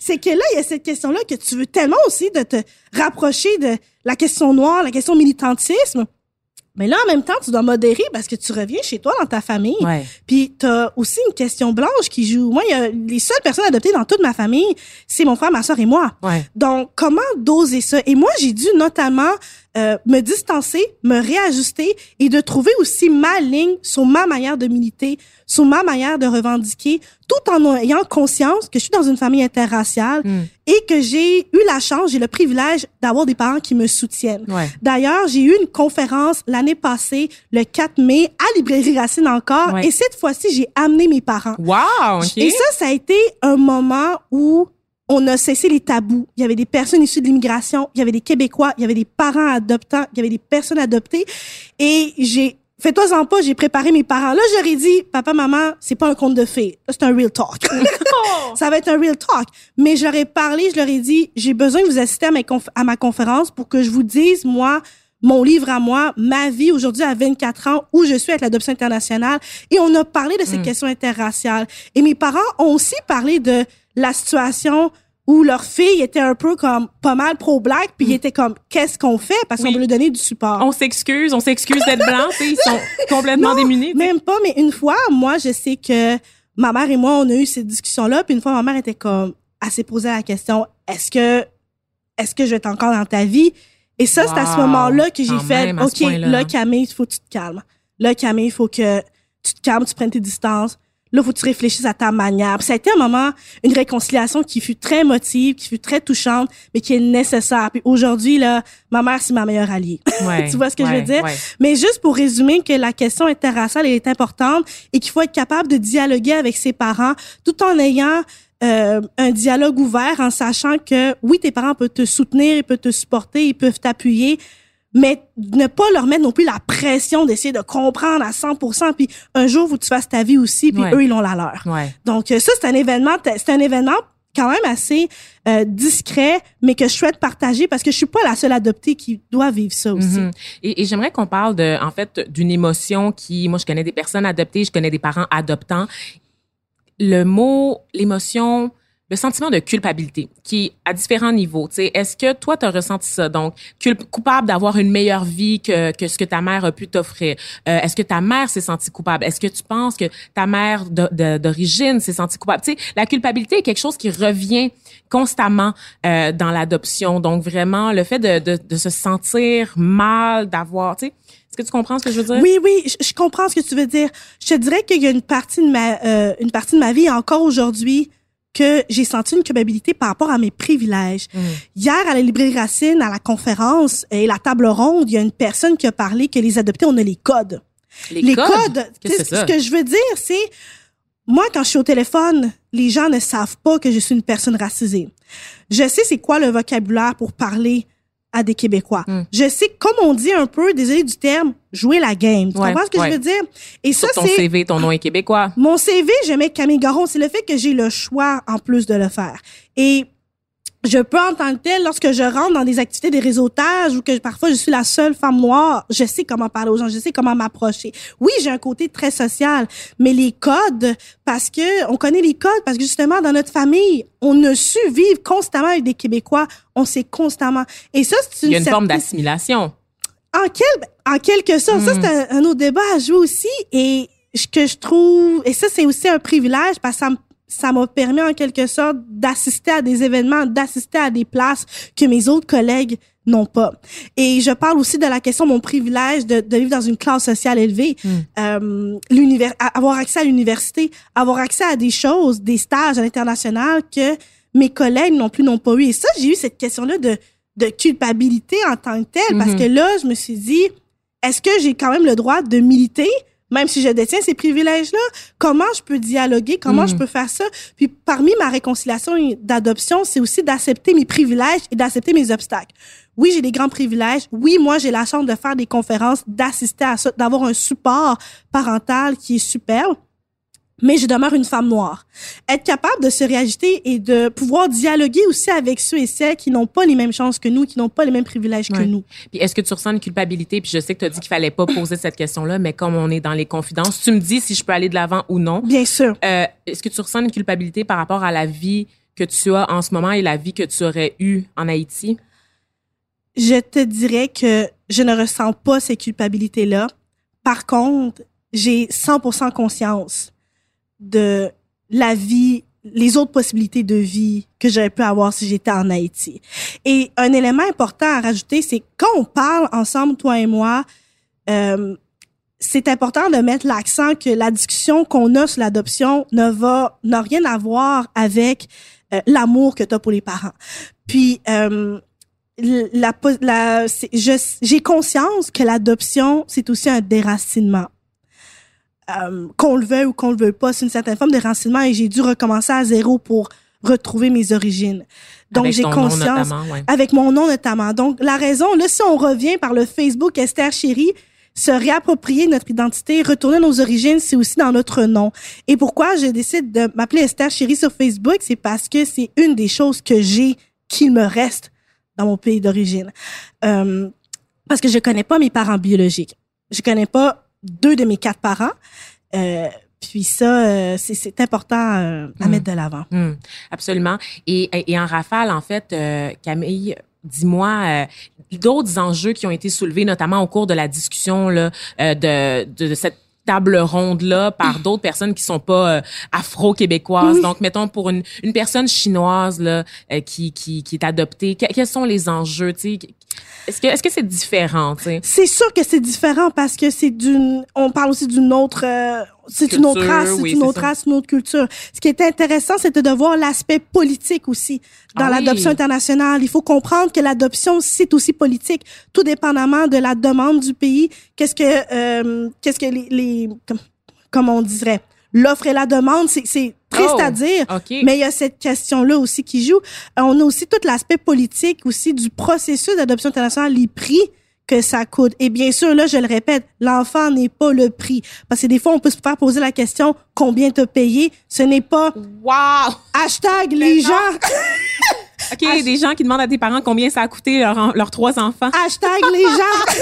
c'est que là, il y a cette question-là que tu veux tellement aussi de te rapprocher de la question noire, la question militantisme. Mais là, en même temps, tu dois modérer parce que tu reviens chez toi dans ta famille. Ouais. Puis t'as aussi une question blanche qui joue. Moi, y a les seules personnes adoptées dans toute ma famille, c'est mon frère, ma soeur et moi. Ouais. Donc, comment doser ça? Et moi, j'ai dû notamment euh, me distancer, me réajuster et de trouver aussi ma ligne sur ma manière de militer, sur ma manière de revendiquer, tout en ayant conscience que je suis dans une famille interraciale Mm. et que j'ai eu la chance, j'ai le privilège d'avoir des parents qui me soutiennent. Ouais. D'ailleurs, j'ai eu une conférence l'année passée, le 4 mai, à Librairie Racine encore, Ouais. et cette fois-ci, j'ai amené mes parents. Wow. Et ça, ça a été un moment où on a cessé les tabous. Il y avait des personnes issues de l'immigration, il y avait des Québécois, il y avait des parents adoptants, il y avait des personnes adoptées. Et j'ai, fais-toi-en pas, j'ai préparé mes parents. Là, j'aurais dit, papa, maman, c'est pas un conte de fées. C'est un real talk. ça va être un real talk. Mais je leur ai parlé, je leur ai dit, j'ai besoin que vous assistiez à, mes conf- à ma conférence pour que je vous dise, moi, mon livre à moi, ma vie aujourd'hui à 24 ans, où je suis avec l'adoption internationale. Et on a parlé de ces Mm. questions interraciales. Et mes parents ont aussi parlé de la situation où leur fille était un peu comme pas mal pro-black, puis ils étaient comme, qu'est-ce qu'on fait? Parce qu'on veut lui donner du support. On s'excuse, on s'excuse d'être blanc, ils sont complètement Non, démunis. Même pas, mais une fois, moi, je sais que ma mère et moi, on a eu ces discussions-là, puis une fois, ma mère était comme, elle s'est posé la question, est-ce que, est-ce que je vais être encore dans ta vie? Et ça, c'est à ce Wow, moment-là que j'ai quand fait, même, à ce OK, point-là. là, Camille, il faut que tu te calmes. Là, Camille, il faut que tu te calmes, tu prennes tes distances. Là, il faut que tu réfléchisses à ta manière. Puis ça a été un moment, une réconciliation qui fut très émotive, qui fut très touchante, mais qui est nécessaire. Puis aujourd'hui, là, ma mère, c'est ma meilleure alliée. Ouais, tu vois ce que je veux dire? ouais. Mais juste pour résumer que la question interraciale elle est importante et qu'il faut être capable de dialoguer avec ses parents tout en ayant euh, un dialogue ouvert, en sachant que oui, tes parents peuvent te soutenir, ils peuvent te supporter, ils peuvent t'appuyer, mais ne pas leur mettre non plus la pression d'essayer de comprendre à 100%. Puis un jour, que tu fasses ta vie aussi, puis Ouais. eux, ils ont la leur. Ouais. Donc euh, ça, c'est un événement, c'est un événement quand même assez euh, discret, mais que je souhaite partager parce que je suis pas la seule adoptée qui doit vivre ça aussi. Mhm. Et, et j'aimerais qu'on parle de, en fait, d'une émotion qui, moi, je connais des personnes adoptées, je connais des parents adoptants. Le mot, l'émotion, le sentiment de culpabilité, qui à différents niveaux. Est-ce que toi, tu as ressenti ça? Donc, coupable d'avoir une meilleure vie que, que ce que ta mère a pu t'offrir. Euh, est-ce que ta mère s'est sentie coupable? Est-ce que tu penses que ta mère d'origine s'est sentie coupable? Sais, la culpabilité est quelque chose qui revient constamment euh, dans l'adoption. Donc, vraiment, le fait de, de, de se sentir mal, d'avoir, tu sais, que tu comprends ce que je veux dire? Oui, oui, je, je comprends ce que tu veux dire. Je te dirais qu'il y a une partie de ma, euh, une partie de ma vie encore aujourd'hui que j'ai senti une culpabilité par rapport à mes privilèges. Mm. Hier, à la librairie Racine, à la conférence et la table ronde, il y a une personne qui a parlé que les adoptés, on a les codes. Les, codes? Qu'est-ce tu que sais, c'est ça? ce que je veux dire, c'est, moi, quand je suis au téléphone, les gens ne savent pas que je suis une personne racisée. Je sais c'est quoi le vocabulaire pour parler à des Québécois. Mm. Je sais, comme on dit un peu, désolé du terme, jouer la game. Tu Ouais, comprends ce que ouais. je veux dire? Et ça, Sur ton c'est... CV, ton nom est québécois. Mon CV, je mets Camille Garon. C'est le fait que j'ai le choix en plus de le faire. Et je peux en tant que tel, lorsque je rentre dans des activités des réseautages ou que parfois je suis la seule femme noire, je sais comment parler aux gens, je sais comment m'approcher. Oui, j'ai un côté très social, mais les codes, parce que on connaît les codes, parce que justement dans notre famille, on a su vivre constamment avec des Québécois, on sait constamment. Et ça, c'est Il une y a une forme d'assimilation. en, quel, en quelque sorte, ça, Mm. c'est un, un autre débat à jouer aussi. Et ce que je trouve, et ça, c'est aussi un privilège parce que ça me ça m'a permis en quelque sorte d'assister à des événements, d'assister à des places que mes autres collègues n'ont pas. Et je parle aussi de la question de mon privilège de, de vivre dans une classe sociale élevée, Mm. euh, l'univers, avoir accès à l'université, avoir accès à des choses, des stages à l'international que mes collègues non plus n'ont pas eu. Et ça, j'ai eu cette question-là de, de culpabilité en tant que telle, parce Mhm. que là, je me suis dit, est-ce que j'ai quand même le droit de militer, même si je détiens ces privilèges-là? Comment je peux dialoguer? Comment je peux faire ça? Puis parmi ma réconciliation d'adoption, c'est aussi d'accepter mes privilèges et d'accepter mes obstacles. Oui, j'ai des grands privilèges. Oui, moi, j'ai la chance de faire des conférences, d'assister à ça, d'avoir un support parental qui est superbe. Mais je demeure une femme noire. Être capable de se réagiter et de pouvoir dialoguer aussi avec ceux et celles qui n'ont pas les mêmes chances que nous, qui n'ont pas les mêmes privilèges que nous. Puis est-ce que tu ressens une culpabilité? Puis je sais que tu as dit qu'il fallait pas poser cette question-là, mais comme on est dans les confidences, tu me dis si je peux aller de l'avant ou non. Bien sûr. Euh, est-ce que tu ressens une culpabilité par rapport à la vie que tu as en ce moment et la vie que tu aurais eue en Haïti? Je te dirais que je ne ressens pas ces culpabilités-là. Par contre, j'ai 100% conscience de la vie, les autres possibilités de vie que j'aurais pu avoir si j'étais en Haïti. Et un élément important à rajouter, c'est quand on parle ensemble, toi et moi, euh, c'est important de mettre l'accent que la discussion qu'on a sur l'adoption ne va n'a rien à voir avec euh, l'amour que tu as pour les parents. Puis euh, la, la j'ai conscience que l'adoption c'est aussi un déracinement. Euh, qu'on le veuille ou qu'on le veuille pas, c'est une certaine forme de déracinement et j'ai dû recommencer à zéro pour retrouver mes origines. Donc j'ai conscience avec mon nom notamment. Donc la raison là si on revient par le Facebook Esther Chérie, se réapproprier notre identité, retourner nos origines, c'est aussi dans notre nom. Et pourquoi je décide de m'appeler Esther Chérie sur Facebook, c'est parce que c'est une des choses que j'ai qu'il me reste dans mon pays d'origine. Euh, parce que je connais pas mes parents biologiques. Je connais pas deux de mes quatre parents. Euh, puis ça, euh, c'est important euh, à hmm. mettre de l'avant. Hmm. Absolument. Et, et, en rafale, en fait, euh, Camille, dis-moi euh, d'autres enjeux qui ont été soulevés, notamment au cours de la discussion là, euh, de, de, cette table ronde là par d'autres personnes qui sont pas euh, afro-québécoises. Donc mettons pour une, une personne chinoise là qui, qui qui est adoptée, quels sont les enjeux, tu sais? Est-ce que est-ce que c'est différent, C'est sûr que c'est différent parce que c'est d'une on parle aussi d'une autre c'est une autre race, c'est une autre race, une autre culture. Ce qui est intéressant, c'était de voir l'aspect politique aussi dans ah l'adoption internationale. Il faut comprendre que l'adoption, c'est aussi politique, tout dépendamment de la demande du pays. Qu'est-ce que, euh, qu'est-ce que les, les comme, on dirait, l'offre et la demande, c'est, c'est triste à oh, dire, mais il y a cette question-là aussi qui joue. Euh, on a aussi tout l'aspect politique aussi du processus d'adoption internationale, les prix que ça coûte. Et bien sûr, là, je le répète, l'enfant n'est pas le prix. Parce que des fois, on peut se faire poser la question, combien t'as payé? Ce n'est pas... Wow! Hashtag les gens... OK, des gens qui demandent à tes parents combien ça a coûté leurs trois enfants. Hashtag les gens...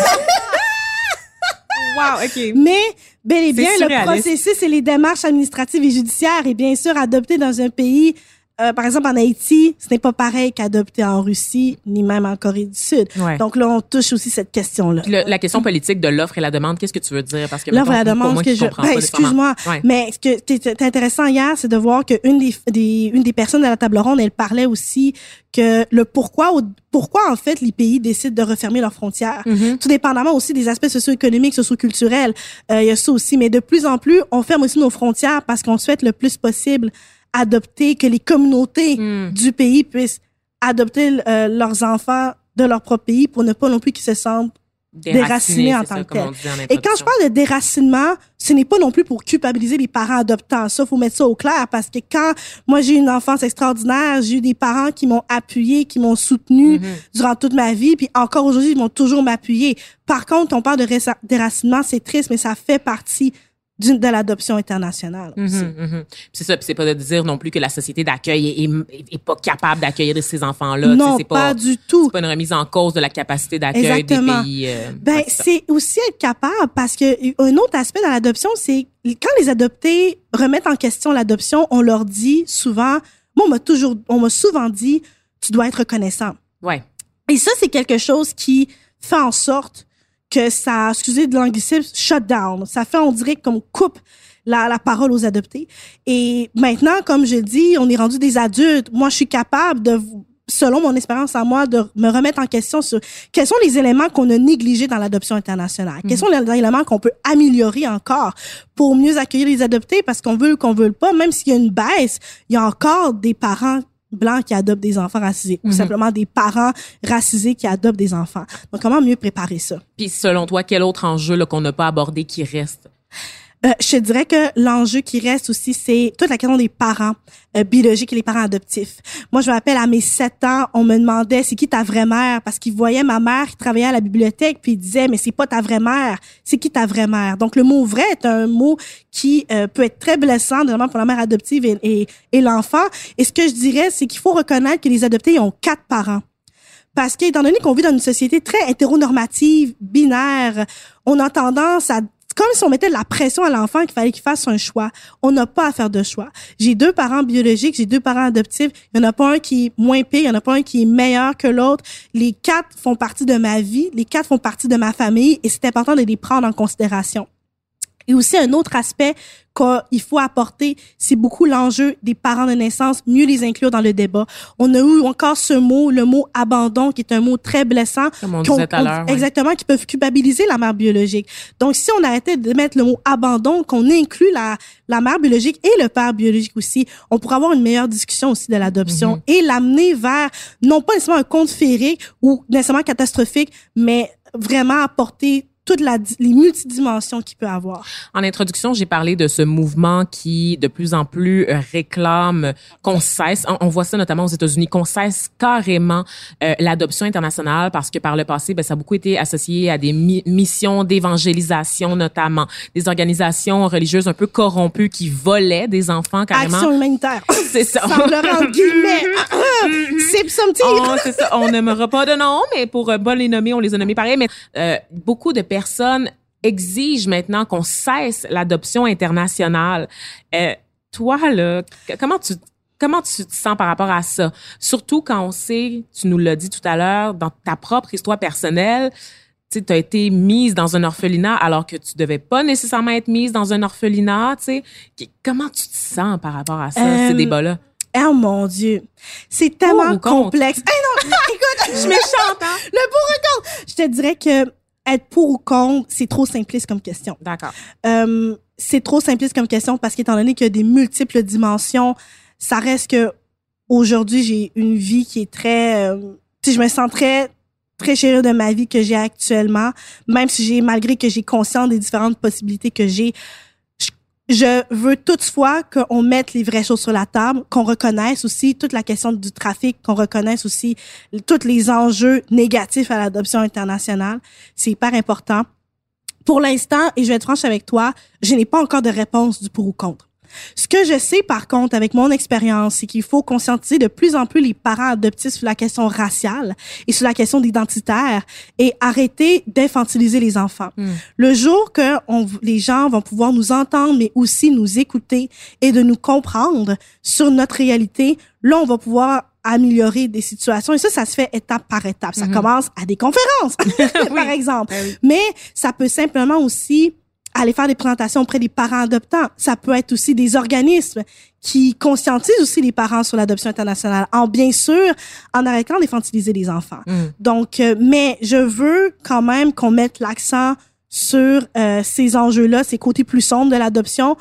wow, OK. Mais, bel et bien, le processus et les démarches administratives et judiciaires est bien sûr adopté dans un pays euh, par exemple, en Haïti, ce n'est pas pareil qu'adopter en Russie, ni même en Corée du Sud. Donc là, on touche aussi cette question-là. la question politique de l'offre et la demande, qu'est-ce que tu veux dire? Parce que l'offre et la demande, ce que je, ben, excuse-moi, mais ce qui était intéressant hier, c'est de voir qu'une des, des, une des personnes de la table ronde, elle parlait aussi que le pourquoi, pourquoi en fait les pays décident de refermer leurs frontières, mm-hmm. tout dépendamment aussi des aspects socio-économiques, socio-culturels. Euh, il y a ça aussi, mais de plus en plus, on ferme aussi nos frontières parce qu'on souhaite le plus possible adopter, que les communautés hmm. du pays puissent adopter euh, leurs enfants de leur propre pays pour ne pas non plus qu'ils se sentent déracinés, en tant que tels. Et quand je parle de déracinement, ce n'est pas non plus pour culpabiliser les parents adoptants. Ça, faut mettre ça au clair parce que quand moi j'ai eu une enfance extraordinaire, j'ai eu des parents qui m'ont appuyé, qui m'ont soutenu mm-hmm. durant toute ma vie, puis encore aujourd'hui ils vont toujours m'appuyer. Par contre, on parle de déracinement, c'est triste, mais ça fait partie de l'adoption internationale mhm. Mhm. C'est ça, c'est pas de dire non plus que la société d'accueil est, est, pas capable d'accueillir ces enfants-là. Non, pas, du tout. C'est pas une remise en cause de la capacité d'accueil des pays. Euh, ben, c'est aussi être capable parce que un autre aspect dans l'adoption, c'est quand les adoptés remettent en question l'adoption, on leur dit souvent, moi on m'a toujours, on m'a souvent dit, tu dois être reconnaissant. Ouais. Et ça, c'est quelque chose qui fait en sorte que ça, excusez de l'anglicisme, shut down. Ça fait, on dirait qu'on coupe la, la parole aux adoptés. Et maintenant, comme je dis, on est rendu des adultes. Moi, je suis capable de, selon mon expérience à moi, de me remettre en question sur quels sont les éléments qu'on a négligés dans l'adoption internationale. Quels mhm. sont les éléments qu'on peut améliorer encore pour mieux accueillir les adoptés? Parce qu'on veut qu'on veut pas, même s'il y a une baisse, il y a encore des parents blancs qui adoptent des enfants racisés ou mhm. simplement des parents racisés qui adoptent des enfants. Donc, comment mieux préparer ça? Puis, selon toi, quel autre enjeu qu'on n'a pas abordé qui reste? Euh, je dirais que l'enjeu qui reste aussi, c'est toute la question des parents euh, biologiques et les parents adoptifs. Moi, je me rappelle à mes sept ans, on me demandait c'est qui ta vraie mère? Parce qu'ils voyaient ma mère qui travaillait à la bibliothèque puis ils disaient mais c'est pas ta vraie mère, c'est qui ta vraie mère? Donc le mot vrai est un mot qui euh, peut être très blessant notamment pour la mère adoptive et, et, et l'enfant. Et ce que je dirais, c'est qu'il faut reconnaître que les adoptés ont quatre parents. Parce qu'étant donné qu'on vit dans une société très hétéronormative, binaire, on a tendance à comme si on mettait de la pression à l'enfant qu'il fallait qu'il fasse un choix. On n'a pas à faire de choix. J'ai deux parents biologiques, j'ai deux parents adoptifs. Il y en a pas un qui est moins pire, il y en a pas un qui est meilleur que l'autre. Les quatre font partie de ma vie, les quatre font partie de ma famille et c'est important de les prendre en considération. Et aussi un autre aspect qu'il faut apporter, c'est beaucoup l'enjeu des parents de naissance, mieux les inclure dans le débat. On a eu encore ce mot, le mot abandon, qui est un mot très blessant. Comme on disait tout à l'heure. Exactement, qui peuvent culpabiliser la mère biologique. Donc, si on arrêtait de mettre le mot abandon, qu'on inclut la, la mère biologique et le père biologique aussi, on pourrait avoir une meilleure discussion aussi de l'adoption Mhm. et l'amener vers, non pas nécessairement un conte féerique ou nécessairement catastrophique, mais vraiment apporter toutes les multidimensions qu'il peut avoir. En introduction, j'ai parlé de ce mouvement qui, de plus en plus, euh, réclame qu'on cesse, on, on voit ça notamment aux États-Unis, qu'on cesse carrément euh, l'adoption internationale parce que par le passé, ben, ça a beaucoup été associé à des mi- missions d'évangélisation, notamment des organisations religieuses un peu corrompues qui volaient des enfants carrément. Action humanitaire. C'est ça. Ah, C'est ça. On n'aimera pas de nom, mais pour euh, pas les nommer, on les a nommés pareil. Mais euh, beaucoup de personnes exigent maintenant qu'on cesse l'adoption internationale. Euh, toi, là, comment tu comment tu te sens par rapport à ça? Surtout quand on sait, tu nous l'as dit tout à l'heure, dans ta propre histoire personnelle, tu as été mise dans un orphelinat alors que tu devais pas nécessairement être mise dans un orphelinat, tu sais. Qu- Comment tu te sens par rapport à ça, Euh, ces débats-là? Oh mon Dieu. C'est tellement complexe. Hey non, écoute, Je suis méchante, hein? le pour ou contre. Je te dirais que être pour ou contre, c'est trop simpliste comme question. D'accord. Euh, c'est trop simpliste comme question parce qu'étant donné qu'il y a des multiples dimensions, ça reste que aujourd'hui j'ai une vie qui est très, euh, sais, je me sens très très chérie de ma vie que j'ai actuellement, même si j'ai malgré que j'ai conscience des différentes possibilités que j'ai. Je- veux toutefois qu'on mette les vraies choses sur la table, qu'on reconnaisse aussi toute la question du trafic, qu'on reconnaisse aussi tous les enjeux négatifs à l'adoption internationale. C'est hyper important. Pour l'instant, et je vais être franche avec toi, je n'ai pas encore de réponse du pour ou contre. Ce que je sais, par contre, avec mon expérience, c'est qu'il faut conscientiser de plus en plus les parents adoptifs sur la question raciale et sur la question identitaire et arrêter d'infantiliser les enfants. Hmm. Le jour que on, les gens vont pouvoir nous entendre, mais aussi nous écouter et de nous comprendre sur notre réalité, là, on va pouvoir améliorer des situations. Et ça, ça se fait étape par étape. Ça Mhm. commence à des conférences, par exemple. Ben. Mais ça peut simplement aussi aller faire des présentations auprès des parents adoptants. Ça peut être aussi des organismes qui conscientisent aussi les parents sur l'adoption internationale, en bien sûr, en arrêtant d'infantiliser les enfants. Mm. Donc, euh, mais je veux quand même qu'on mette l'accent sur euh, ces enjeux-là, ces côtés plus sombres de l'adoption,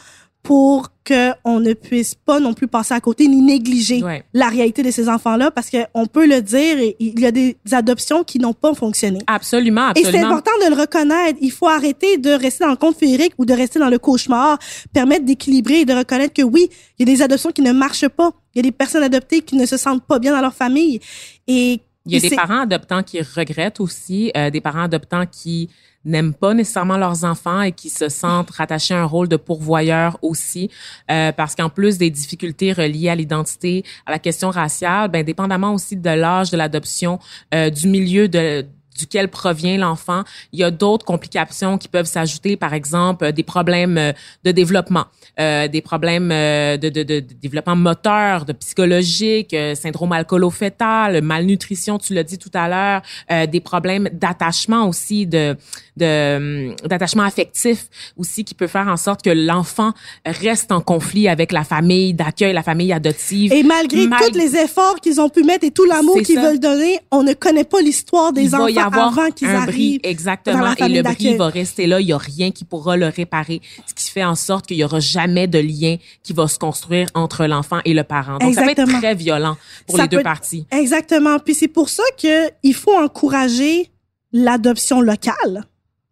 pour que on ne puisse pas non plus passer à côté ni négliger Ouais. la réalité de ces enfants-là, parce que on peut le dire, et il y a des adoptions qui n'ont pas fonctionné. Absolument, Et c'est absolument. important de le reconnaître. Il faut arrêter de rester dans le conte féerique ou de rester dans le cauchemar, permettre d'équilibrer et de reconnaître que oui, il y a des adoptions qui ne marchent pas. Il y a des personnes adoptées qui ne se sentent pas bien dans leur famille. Et Il y a des parents adoptants qui regrettent aussi, euh, des parents adoptants qui n'aiment pas nécessairement leurs enfants et qui se sentent rattachés à un rôle de pourvoyeur aussi, euh, parce qu'en plus des difficultés reliées à l'identité, à la question raciale, ben dépendamment aussi de l'âge de l'adoption, euh, du milieu de duquel provient l'enfant, il y a d'autres complications qui peuvent s'ajouter, par exemple euh, des problèmes euh, de développement, euh, des problèmes euh, de, de, de, développement moteur, de psychologique, euh, syndrome alcoolo-fœtal, malnutrition, tu l'as dit tout à l'heure, euh, des problèmes d'attachement aussi, de de, hum, d'attachement affectif aussi qui peut faire en sorte que l'enfant reste en conflit avec la famille d'accueil, la famille adoptive. Et malgré Mal- tous les efforts qu'ils ont pu mettre et tout l'amour qu'ils ça. veulent donner, on ne connaît pas l'histoire des il va y enfants avoir avant qu'ils un arrivent. bris, dans exactement, et le bris va rester là. Il y a rien qui pourra le réparer, ce qui fait en sorte qu'il y aura jamais de lien qui va se construire entre l'enfant et le parent. Donc ça peut Exactement. être très violent pour Ça les deux parties. Exactement. Puis c'est pour ça que il faut encourager l'adoption locale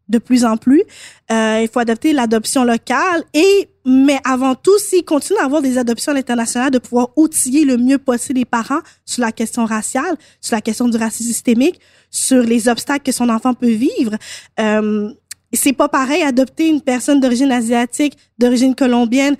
de plus en plus. Euh, il faut adopter l'adoption locale et mais avant tout, s'il continue à avoir des adoptions à l'international, de pouvoir outiller le mieux possible les parents sur la question raciale, sur la question du racisme systémique, sur les obstacles que son enfant peut vivre. Euh, c'est pas pareil adopter une personne d'origine asiatique, d'origine colombienne,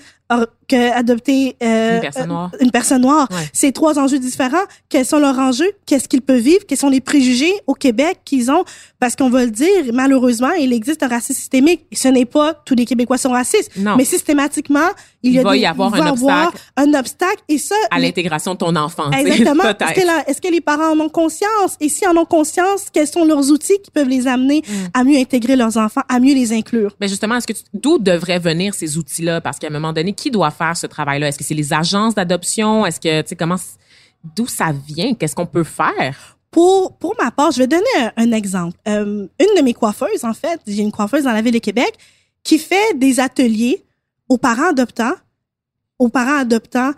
or- que adopter euh, Une personne noire. euh, une personne noire. Ouais. C'est trois enjeux différents. Quels sont leurs enjeux? Qu'est-ce qu'ils peuvent vivre? Quels sont les préjugés au Québec qu'ils ont? Parce qu'on va le dire, malheureusement, il existe un racisme systémique. Ce n'est pas tous les Québécois sont racistes, Non. mais systématiquement, il, y a va des, y avoir il va un avoir obstacle. un obstacle. Et ça, à l'intégration de ton enfant. Exactement. Est-ce que, la- est-ce que les parents en ont conscience? Et s'ils en ont conscience, quels sont leurs outils qui peuvent les amener Mm. à mieux intégrer leurs enfants, à mieux les inclure? Mais justement, est-ce que tu- d'où devraient venir ces outils-là? Parce qu'à un moment donné, qui doit faire ce travail-là? Est-ce que c'est les agences d'adoption? Est-ce que tu sais comment d'où ça vient? Qu'est-ce qu'on peut faire? Pour, pour ma part, je vais donner un, un exemple. Euh, une de mes coiffeuses, en fait, j'ai une coiffeuse dans la ville de Québec qui fait des ateliers aux parents adoptants, aux parents adoptants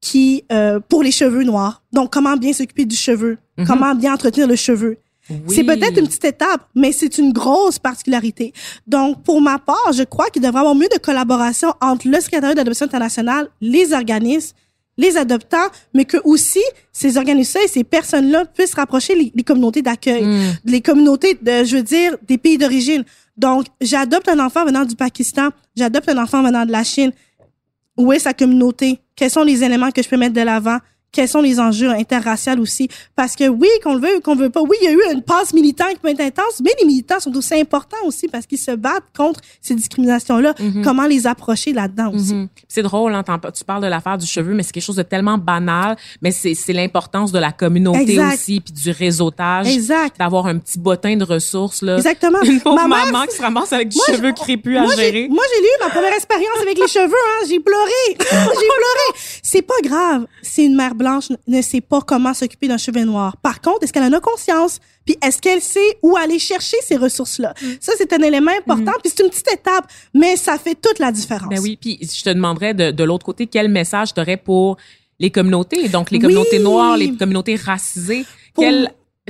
qui euh, pour les cheveux noirs. Donc, comment bien s'occuper du cheveu, Mhm. comment bien entretenir le cheveu? Oui. C'est peut-être une petite étape, mais c'est une grosse particularité. Donc, pour ma part, je crois qu'il devrait y avoir mieux de collaboration entre le secrétariat d'adoption internationale, les organismes, les adoptants, mais que aussi ces organismes et ces personnes-là puissent rapprocher les, les communautés d'accueil, Mm. les communautés de, je veux dire, des pays d'origine. Donc, j'adopte un enfant venant du Pakistan, j'adopte un enfant venant de la Chine. Où est sa communauté? Quels sont les éléments que je peux mettre de l'avant? Quels sont les enjeux interraciaux aussi? Parce que oui, qu'on le veut ou qu'on le veut pas, oui, il y a eu une passe militante qui peut être intense, mais les militants sont aussi importants aussi parce qu'ils se battent contre ces discriminations-là. Mhm. Comment les approcher là-dedans aussi? Mhm. C'est drôle, hein, tu parles de l'affaire du cheveu, mais c'est quelque chose de tellement banal, mais c'est c'est l'importance de la communauté Exact. aussi, puis du réseautage, Exact. d'avoir un petit bottin de ressources là. Exactement. Une pauvre Ma mère, maman qui se ramasse avec du Moi, cheveu crépus à moi, gérer. Moi, j'ai eu ma première expérience avec les cheveux. Hein. J'ai pleuré. j'ai pleuré. C'est pas grave si une mère blanche ne sait pas comment s'occuper d'un cheveu noir. Par contre, est-ce qu'elle en a conscience? Puis est-ce qu'elle sait où aller chercher ces ressources-là? Mm. Ça, c'est un élément important. Puis c'est une petite étape, mais ça fait toute la différence. Ben oui, puis je te demanderais de, de l'autre côté quel message tu aurais pour les communautés, donc les Oui. communautés noires, les communautés racisées. Pour-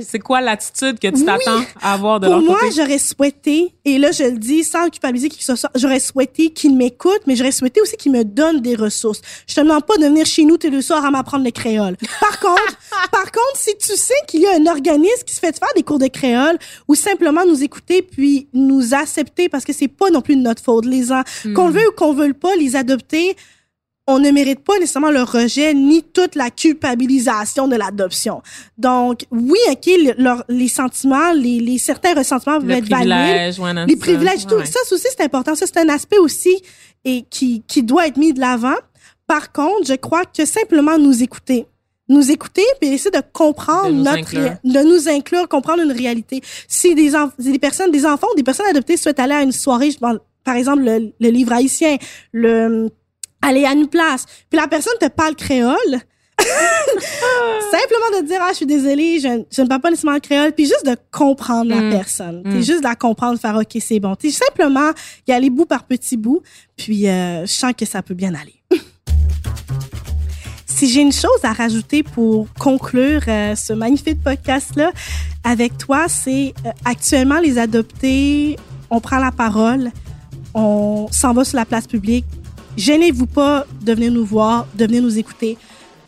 c'est quoi l'attitude que tu Oui. t'attends à avoir de Pour leur moi, côté? j'aurais souhaité, et là je le dis sans culpabiliser qui que ce soit, j'aurais souhaité qu'ils m'écoutent, mais j'aurais souhaité aussi qu'ils me donnent des ressources. Je te demande pas de venir chez nous tous les soirs à m'apprendre le créole. Par contre, par contre, si tu sais qu'il y a un organisme qui se fait faire des cours de créole ou simplement nous écouter puis nous accepter parce que c'est pas non plus de notre faute. Les en- Hmm. qu'on le veut ou qu'on veut pas, les adopter, on ne mérite pas nécessairement le rejet ni toute la culpabilisation de l'adoption. Donc, oui, OK, le- leur- les sentiments, les, les certains ressentiments peuvent être valides. ouais, Les privilèges, tout. Ouais. Ça aussi, c'est important. Ça, c'est un aspect aussi et qui, qui doit être mis de l'avant. Par contre, je crois que simplement nous écouter, nous écouter puis essayer de comprendre De notre inclure. de nous inclure comprendre une réalité si des si des personnes des enfants des personnes adoptées souhaitent aller à une soirée je pense, par exemple le, le livre haïtien le aller à une place puis la personne te parle créole simplement de dire ah je suis désolée je, je ne parle pas nécessairement le créole puis juste de comprendre la Mm. personne Mm. c'est juste de la comprendre faire ok c'est bon T'sais, simplement y aller bout par petit bout puis euh, je sens que ça peut bien aller si j'ai une chose à rajouter pour conclure euh, ce magnifique podcast-là avec toi, c'est euh, actuellement les adoptés, on prend la parole, on s'en va sur la place publique. Gênez-vous pas de venir nous voir, de venir nous écouter.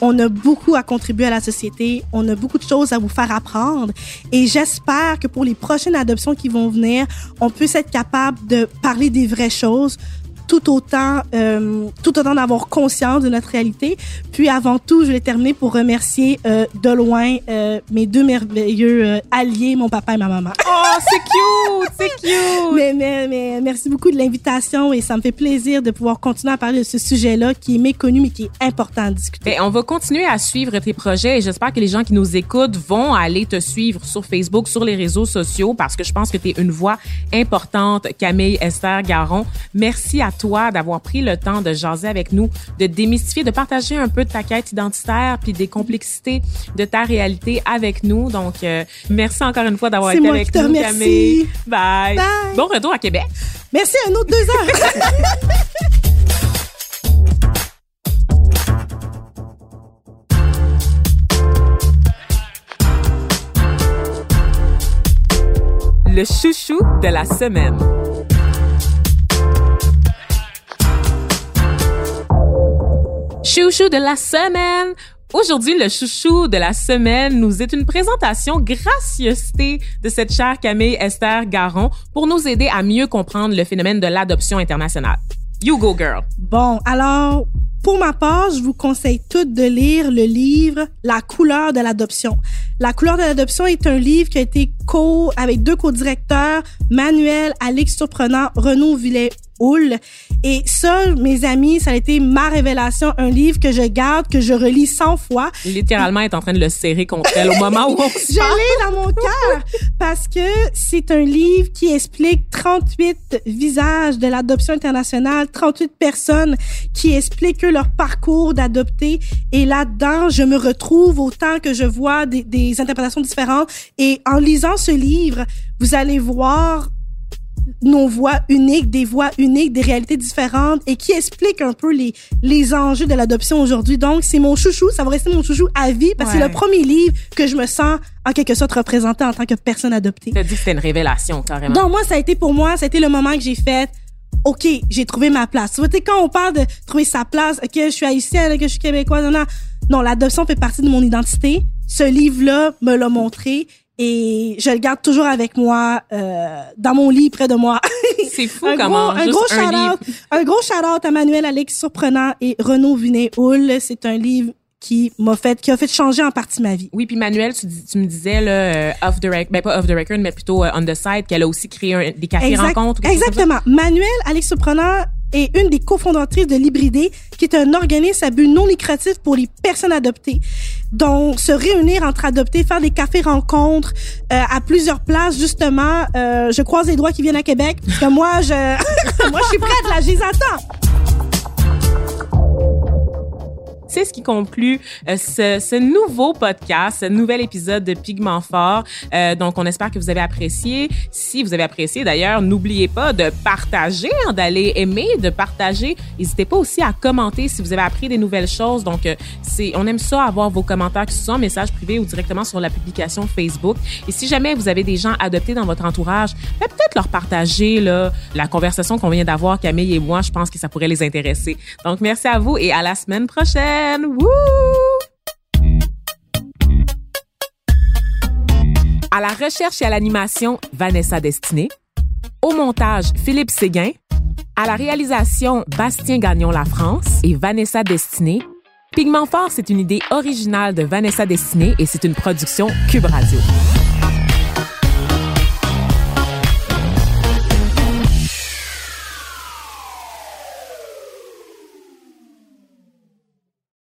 On a beaucoup à contribuer à la société, on a beaucoup de choses à vous faire apprendre et j'espère que pour les prochaines adoptions qui vont venir, on puisse être capable de parler des vraies choses tout autant, euh, tout autant d'avoir conscience de notre réalité. Puis avant tout, je vais terminer pour remercier euh, de loin euh, mes deux merveilleux euh, alliés, mon papa et ma maman. Oh, c'est cute, c'est cute. Mais, mais, mais merci beaucoup de l'invitation et ça me fait plaisir de pouvoir continuer à parler de ce sujet-là qui est méconnu mais qui est important à discuter. Ben, on va continuer à suivre tes projets et j'espère que les gens qui nous écoutent vont aller te suivre sur Facebook, sur les réseaux sociaux parce que je pense que tu es une voix importante, Camille Esther Garon. Merci à toi d'avoir pris le temps de jaser avec nous, de démystifier, de partager un peu de ta quête identitaire puis des complexités de ta réalité avec nous. Donc, euh, merci encore une fois d'avoir été moi avec qui nous, remercie. Camille. Bye. Bye. Bon retour à Québec. Merci, un autre deux heures. Le chouchou de la semaine. Chouchou de la semaine. Aujourd'hui, le chouchou de la semaine nous est une présentation gracieuseté de cette chère Camille Esther Garon pour nous aider à mieux comprendre le phénomène de l'adoption internationale. You go, girl. Bon, alors, Pour ma part, je vous conseille toutes de lire le livre La couleur de l'adoption. La couleur de l'adoption est un livre qui a été co avec deux co-directeurs, Manuel Alix Surprenant, Renaud Villet Houle. Et ça, mes amis, ça a été ma révélation, un livre que je garde, que je relis 100 fois. Littéralement, est en train de le serrer contre elle au moment où on se Je l'ai dans mon cœur parce que c'est un livre qui explique 38 visages de l'adoption internationale, 38 personnes qui expliquent leur parcours d'adopter. Et là-dedans, je me retrouve autant que je vois des, des interprétations différentes. Et en lisant ce livre, vous allez voir nos voix uniques, des voix uniques, des réalités différentes et qui expliquent un peu les, les enjeux de l'adoption aujourd'hui. Donc, c'est mon chouchou, ça va rester mon chouchou à vie parce que c'est le premier livre que je me sens en quelque sorte représentée en tant que personne adoptée. Tu as dit que c'était une révélation, carrément. Donc, moi, ça a été pour moi, ça a été le moment que j'ai fait OK, j'ai trouvé ma place. Tu vois, quand on parle de trouver sa place, que je suis haïtienne, que je suis québécoise, non, non, non l'adoption fait partie de mon identité. Ce livre-là me l'a montré et je le garde toujours avec moi euh, dans mon lit près de moi. C'est fou un comment gros, un gros shout out, un gros shout out à Manuel Alex Surprenant et Renaud Vinet Houle. C'est un livre qui m'a fait qui a fait changer en partie ma vie. Oui, puis Manuel, tu, tu me disais là euh, off the record, ben pas off the record, mais plutôt euh, on the side qu'elle a aussi créé un, des cafés rencontres. Exactement. Manuel Alex Surprenant est une des cofondatrices de Libridé, qui est un organisme à but non lucratif pour les personnes adoptées. Donc, se réunir entre adoptés, faire des cafés rencontres euh, à plusieurs places, justement. Euh, je croise les doigts qui viennent à Québec, parce que moi, je, moi, je suis prête, là, je les C'est ce qui conclut euh, ce, ce, nouveau podcast, ce nouvel épisode de Pigment Fort. Euh, donc, on espère que vous avez apprécié. Si vous avez apprécié, d'ailleurs, n'oubliez pas de partager, hein, d'aller aimer, de partager. N'hésitez pas aussi à commenter si vous avez appris des nouvelles choses. Donc, euh, c'est, on aime ça avoir vos commentaires, que ce soit en message privé ou directement sur la publication Facebook. Et si jamais vous avez des gens adoptés dans votre entourage, ben, peut-être leur partager là, la conversation qu'on vient d'avoir, Camille et moi. Je pense que ça pourrait les intéresser. Donc, merci à vous et à la semaine prochaine. À la recherche et à l'animation, Vanessa Destinée. Au montage, Philippe Séguin. À la réalisation, Bastien Gagnon La France et Vanessa Destinée. Pigment Fort, c'est une idée originale de Vanessa Destinée et c'est une production Cube Radio.